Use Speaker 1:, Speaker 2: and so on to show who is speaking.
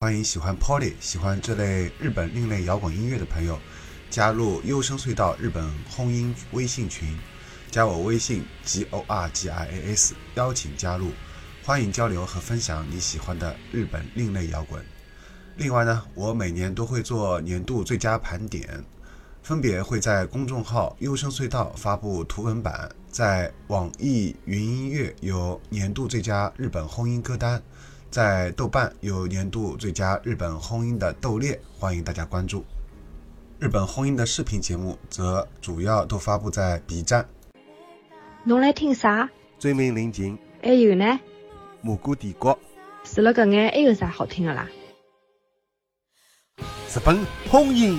Speaker 1: 欢迎喜欢 Polly、喜欢这类日本另类摇滚音乐的朋友加入优声隧道日本轰音微信群，加我微信 g o r g i a s，邀请加入，欢迎交流和分享你喜欢的日本另类摇滚。另外呢，我每年都会做年度最佳盘点，分别会在公众号优声隧道发布图文版，在网易云音乐有年度最佳日本轰音歌单。在豆瓣有年度最佳日本轰音的豆列，欢迎大家关注。日本轰音的视频节目则主要都发布在 B 站。
Speaker 2: 侬来听啥？
Speaker 1: 追名临近，
Speaker 2: 还有呢？
Speaker 1: 蘑菇帝国。
Speaker 2: 除了搿眼，还有啥好听的啦？
Speaker 1: 日本轰音。